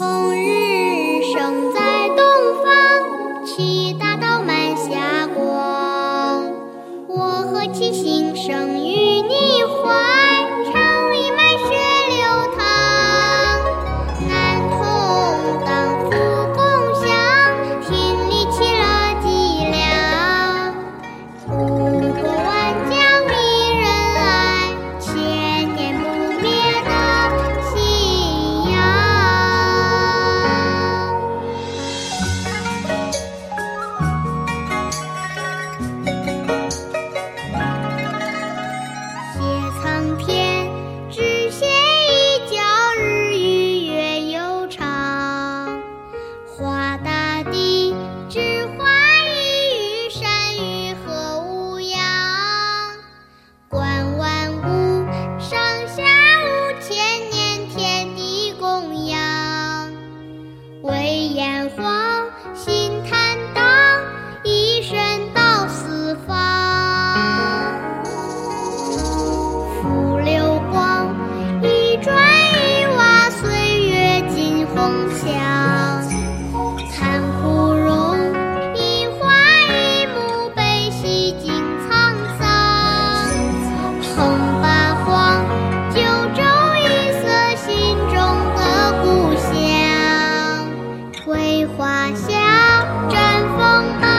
红日升在东方，香，看枯荣，一花一木悲喜尽沧桑。横八荒，九州一色心中的故乡，桂花香，绽放。